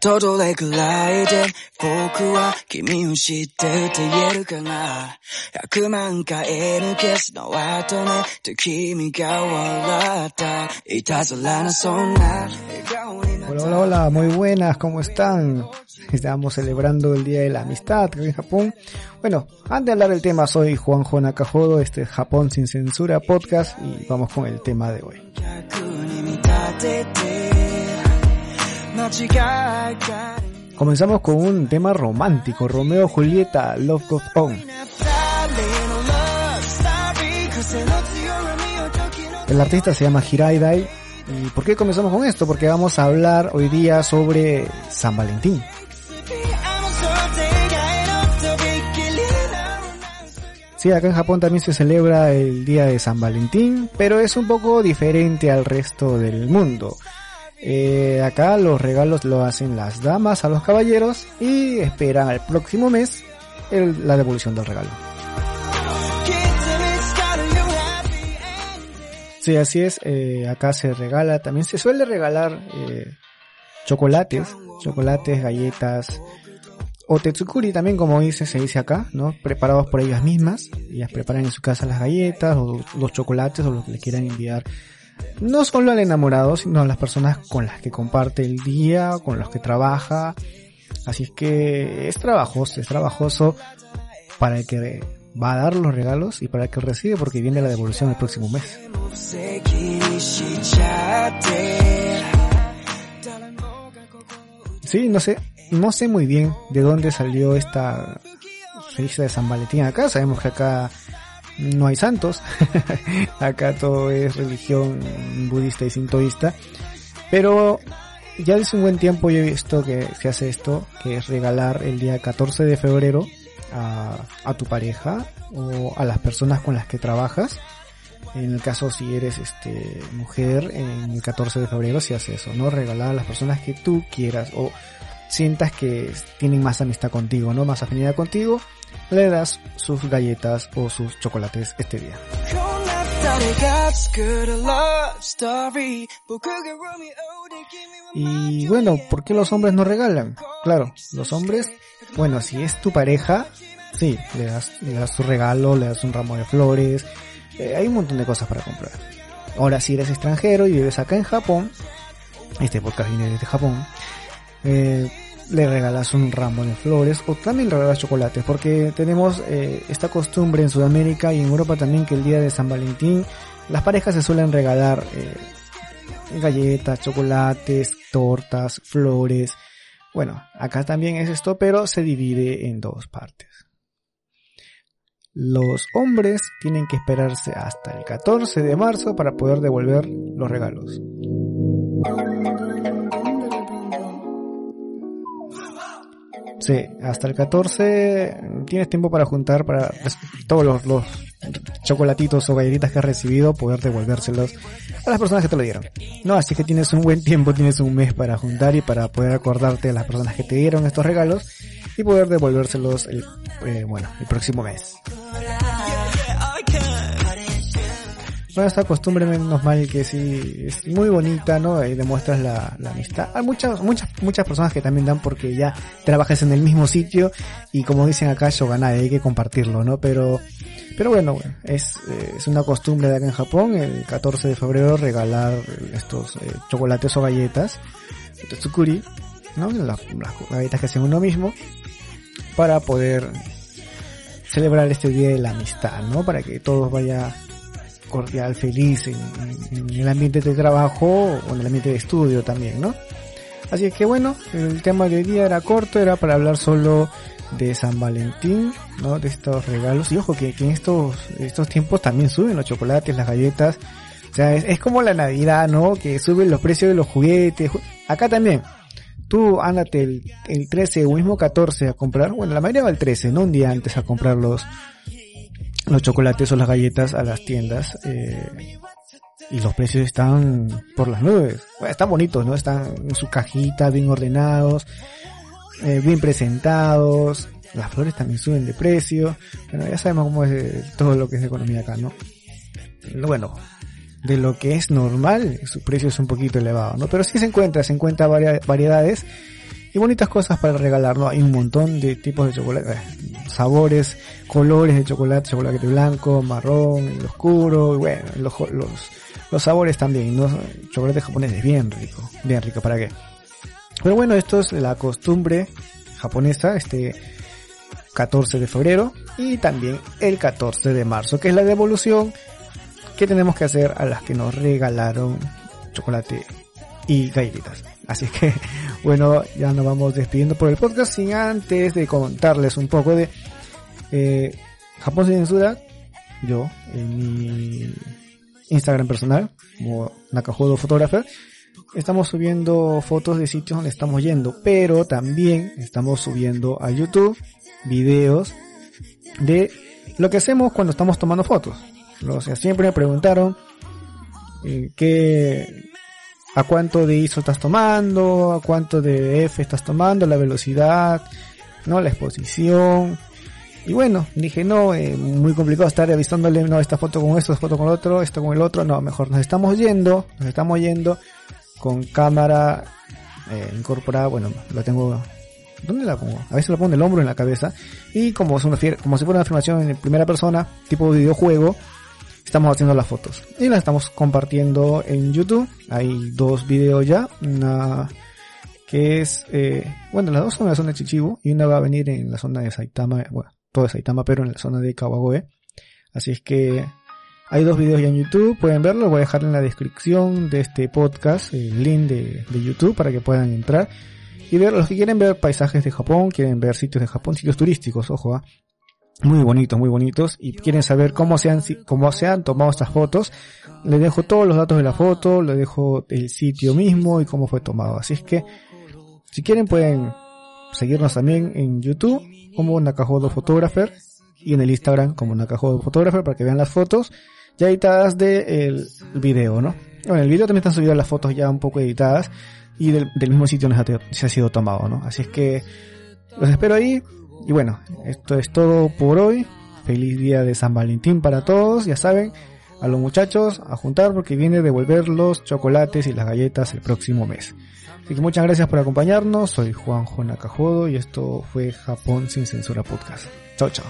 todo le glide 僕は君を知ってると言えるかな100万回抜けすの後ねと君が笑ったいたずらなそんな Hola, hola, hola, muy buenas, ¿cómo están? Estamos celebrando el Día de la Amistad aquí en Japón. Bueno, antes de hablar del tema, soy Juanjo Nakajodo, este es Japón sin censura podcast y vamos con el tema de hoy. Comenzamos con un tema romántico, Romeo Julieta, Love Goes On. El artista se llama Hiraidai. ¿Y por qué comenzamos con esto? Porque vamos a hablar hoy día sobre San Valentín. Sí, acá en Japón también se celebra el día de San Valentín, pero es un poco diferente al resto del mundo. Eh, acá los regalos lo hacen las damas a los caballeros y esperan al próximo mes la devolución del regalo. Sí, así es. Eh, acá se regala, también se suele regalar eh, chocolates, chocolates, galletas, o tetsukuri también, como dice, se dice acá, ¿no? Preparados por ellas mismas. Ellas preparan en su casa las galletas, o los chocolates, o lo que les quieran enviar no solo al enamorado, sino a las personas con las que comparte el día, con los que trabaja. Así es que es trabajoso, es trabajoso para el que va a dar los regalos y para el que recibe porque viene la devolución el próximo mes. Sí, no sé, no sé muy bien de dónde salió esta de San Valentín acá. Sabemos que acá no hay santos. Acá todo es religión budista y sintoísta. Pero ya desde un buen tiempo yo he visto que se hace esto, que es regalar el día 14 de febrero a, a tu pareja o a las personas con las que trabajas. En el caso si eres este mujer, en el 14 de febrero se hace eso, ¿no? Regalar a las personas que tú quieras o sientas que tienen más amistad contigo, ¿no? Más afinidad contigo le das sus galletas o sus chocolates este día. Y bueno, ¿por qué los hombres no regalan? Claro, los hombres, bueno, si es tu pareja, sí, le das, le das su regalo, le das un ramo de flores, eh, hay un montón de cosas para comprar. Ahora, si eres extranjero y vives acá en Japón, este podcast viene desde Japón, eh, le regalas un ramo de flores o también le regalas chocolates porque tenemos eh, esta costumbre en Sudamérica y en Europa también que el día de San Valentín las parejas se suelen regalar eh, galletas, chocolates, tortas, flores. Bueno, acá también es esto, pero se divide en dos partes. Los hombres tienen que esperarse hasta el 14 de marzo para poder devolver los regalos. Hasta el 14 tienes tiempo para juntar para todos los, los chocolatitos o galletitas que has recibido, poder devolvérselos a las personas que te lo dieron. No, así que tienes un buen tiempo, tienes un mes para juntar y para poder acordarte de las personas que te dieron estos regalos y poder devolvérselos el, eh, bueno, el próximo mes. Bueno, esta costumbre menos mal que sí es muy bonita, ¿no? Y demuestras la, amistad. Hay muchas, muchas, muchas personas que también dan porque ya trabajas en el mismo sitio y como dicen acá, Shoganai, hay que compartirlo, ¿no? Pero, pero bueno, es, eh, es una costumbre de acá en Japón, el 14 de febrero regalar estos eh, chocolates o galletas, tsukuri, ¿no? Las galletas que hacen uno mismo, para poder celebrar este día de la amistad, ¿no? Para que todos vaya cordial, feliz en, el ambiente de trabajo o en el ambiente de estudio también, ¿no? Así es que bueno, el tema de hoy día era corto, era para hablar solo de San Valentín, ¿no? De estos regalos. Y ojo que, en estos, estos tiempos también suben los chocolates, las galletas. O sea, es, como la Navidad, ¿no? Que suben los precios de los juguetes. Acá también. Tú ándate el, el 13 o mismo 14 a comprar. Bueno, la mayoría va el 13, no un día antes a comprar los, los chocolates o las galletas a las tiendas eh, y los precios están por las nubes. están bonitos, ¿no? Están en su cajita, bien ordenados, eh, bien presentados. Las flores también suben de precio. Bueno, ya sabemos cómo es eh, todo lo que es economía acá, ¿no? Bueno, de lo que es normal, su precio es un poquito elevado, ¿no? Pero sí se encuentra, se encuentra variedades y bonitas cosas para regalar, ¿no? Hay un montón de tipos de chocolate, sabores, colores de chocolate, chocolate blanco, marrón, oscuro, y bueno, los, los, los sabores también, ¿no? Chocolate japonés es bien rico, bien rico, ¿para qué? Pero bueno, esto es la costumbre japonesa, este 14 de febrero y también el 14 de marzo, que es la devolución que tenemos que hacer a las que nos regalaron chocolate y galletitas. Así que, bueno, ya nos vamos despidiendo por el podcast sin antes de contarles un poco de eh, Japón sin censura. Yo, en mi Instagram personal, como Nakajodo Photographer, estamos subiendo fotos de sitios donde estamos yendo, pero también estamos subiendo a YouTube videos de lo que hacemos cuando estamos tomando fotos. O sea, siempre me preguntaron eh, qué, a cuánto de ISO estás tomando, a cuánto de F estás tomando, la velocidad, no, la exposición. Y bueno, dije, no, eh, muy complicado estar avisándole, no, esta foto con esto, esta foto con otro, esto con el otro, no, mejor nos estamos yendo, nos estamos yendo con cámara eh, incorporada, bueno, lo tengo, ¿dónde la pongo? A veces lo pongo en el hombro, en la cabeza, y como, es una, como si fuera una filmación en primera persona, tipo videojuego, estamos haciendo las fotos y las estamos compartiendo en YouTube. Hay dos videos ya, una que es, eh, bueno, las dos son en la zona de Chichibu y una va a venir en la zona de Saitama, bueno, todo de Saitama, pero en la zona de Kawagoe. Así es que hay dos videos ya en YouTube, pueden verlo, voy a dejar en la descripción de este podcast el link de, YouTube para que puedan entrar y ver, los que quieren ver paisajes de Japón, quieren ver sitios de Japón, sitios turísticos, ojo, ¿ah? Muy bonitos, muy bonitos, y quieren saber cómo se han, cómo se han tomado estas fotos, les dejo todos los datos de la foto, les dejo el sitio mismo y cómo fue tomado. Así es que, si quieren pueden seguirnos también en YouTube como Nakajodo Photographer y en el Instagram como Nakajodo Photographer para que vean las fotos ya editadas del de video, ¿no? Bueno, en el video también están subidas las fotos ya un poco editadas y del, del mismo sitio donde se ha sido tomado, ¿no? Así es que los espero ahí. Y bueno, esto es todo por hoy. Feliz día de San Valentín para todos. Ya saben, a los muchachos a juntar porque viene a devolver los chocolates y las galletas el próximo mes. Así que muchas gracias por acompañarnos. Soy Juan Nakajodo y esto fue Japón sin censura podcast. Chao, chao.